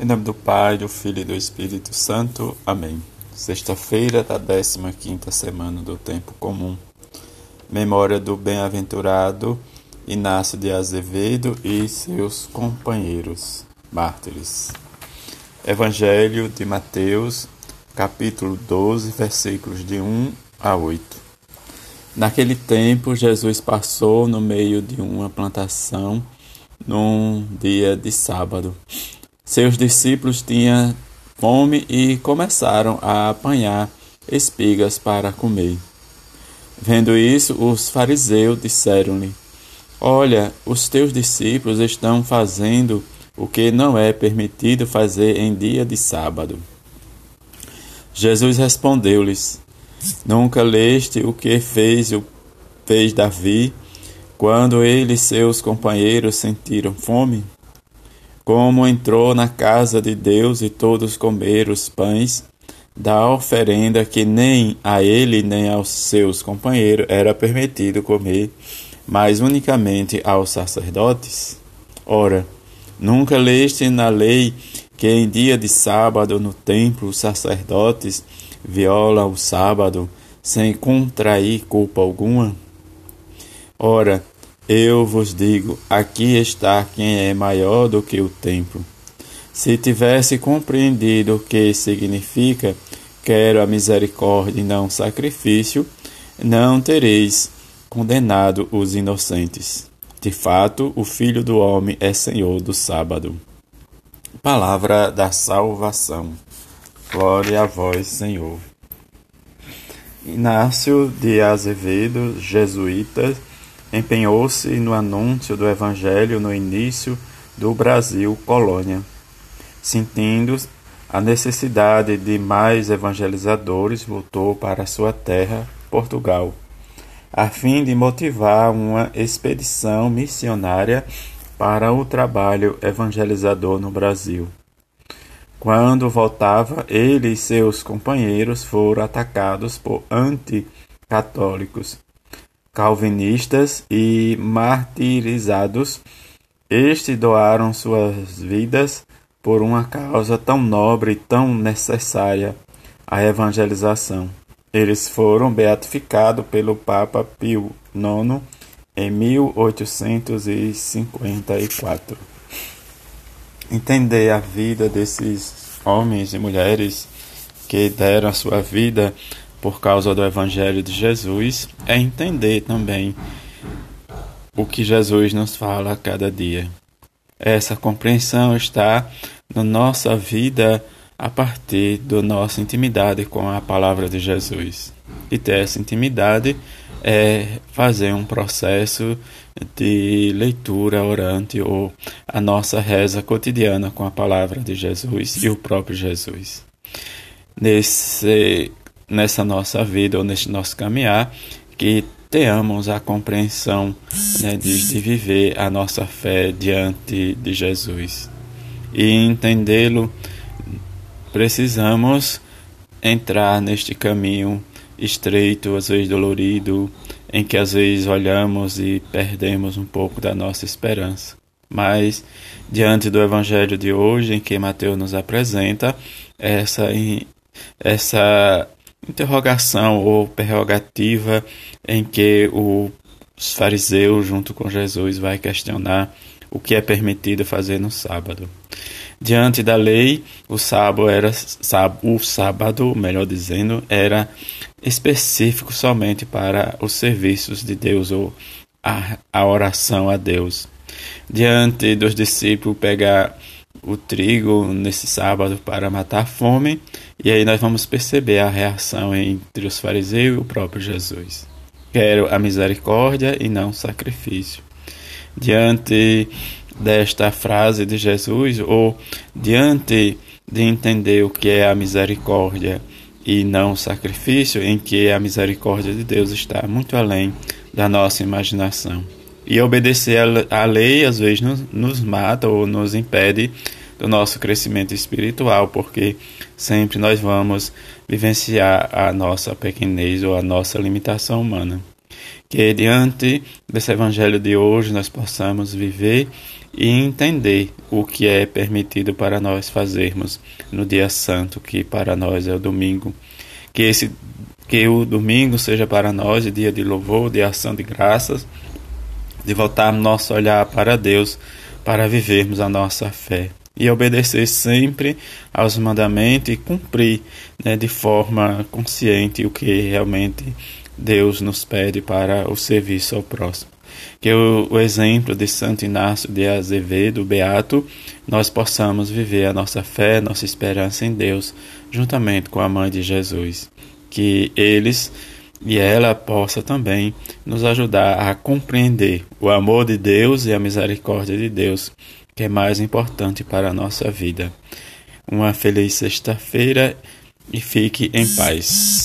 Em nome do Pai, do Filho e do Espírito Santo. Amém. Sexta-feira da 15ª semana do tempo comum. Memória do bem-aventurado Inácio de Azevedo e seus companheiros mártires. Evangelho de Mateus, capítulo 12, versículos de 1 a 8. Naquele tempo, Jesus passou no meio de uma plantação num dia de sábado. Seus discípulos tinham fome e começaram a apanhar espigas para comer. Vendo isso, os fariseus disseram-lhe: Olha, os teus discípulos estão fazendo o que não é permitido fazer em dia de sábado. Jesus respondeu-lhes: Nunca leste o que fez, fez Davi quando ele e seus companheiros sentiram fome? Como entrou na casa de Deus e todos comeram os pães da oferenda que nem a ele nem aos seus companheiros era permitido comer, mas unicamente aos sacerdotes? Ora, nunca leste na lei que em dia de sábado no templo os sacerdotes violam o sábado sem contrair culpa alguma? Ora, eu vos digo: aqui está quem é maior do que o templo. Se tivesse compreendido o que significa quero a misericórdia e não sacrifício, não tereis condenado os inocentes. De fato, o Filho do Homem é Senhor do sábado. Palavra da salvação. Glória a vós, Senhor. Inácio de Azevedo, jesuíta, empenhou-se no anúncio do Evangelho no início do Brasil colônia. Sentindo a necessidade de mais evangelizadores, voltou para sua terra, Portugal, a fim de motivar uma expedição missionária para o trabalho evangelizador no Brasil. Quando voltava, ele e seus companheiros foram atacados por anticatólicos calvinistas e martirizados, estes doaram suas vidas por uma causa tão nobre e tão necessária, a evangelização. Eles foram beatificados pelo Papa Pio IX em 1854. Entender a vida desses homens e mulheres que deram a sua vida por causa do Evangelho de Jesus é entender também o que Jesus nos fala a cada dia. Essa compreensão está na nossa vida a partir da nossa intimidade com a palavra de Jesus. E ter essa intimidade é fazer um processo de leitura orante ou a nossa reza cotidiana com a palavra de Jesus e o próprio Jesus. Nesse nessa nossa vida ou neste nosso caminhar, que tenhamos a compreensão né, de, de viver a nossa fé diante de Jesus. E entendê-lo, precisamos entrar neste caminho estreito, às vezes dolorido, em que às vezes olhamos e perdemos um pouco da nossa esperança. Mas, diante do Evangelho de hoje, em que Mateus nos apresenta, essa, essa interrogação ou prerrogativa em que os fariseus, junto com Jesus, vai questionar o que é permitido fazer no sábado. Diante da lei, o sábado era o sábado, melhor dizendo, era específico somente para os serviços de Deus ou a, a oração a Deus. Diante dos discípulos pegar o trigo nesse sábado para matar a fome, e aí nós vamos perceber a reação entre os fariseus e o próprio Jesus. Quero a misericórdia e não sacrifício. Diante desta frase de Jesus, ou diante de entender o que é a misericórdia e não o sacrifício, em que a misericórdia de Deus está muito além da nossa imaginação. E obedecer à lei às vezes nos, nos mata ou nos impede do nosso crescimento espiritual, porque sempre nós vamos vivenciar a nossa pequenez ou a nossa limitação humana. Que diante desse evangelho de hoje nós possamos viver e entender o que é permitido para nós fazermos no dia santo, que para nós é o domingo. Que esse que o domingo seja para nós dia de louvor, de ação de graças, de voltarmos nosso olhar para Deus, para vivermos a nossa fé e obedecer sempre aos mandamentos e cumprir né, de forma consciente o que realmente Deus nos pede para o serviço ao próximo. Que o, o exemplo de Santo Inácio de Azevedo, Beato, nós possamos viver a nossa fé, nossa esperança em Deus, juntamente com a Mãe de Jesus. Que eles e ela possa também nos ajudar a compreender o amor de Deus e a misericórdia de Deus que é mais importante para a nossa vida. Uma feliz sexta-feira e fique em paz.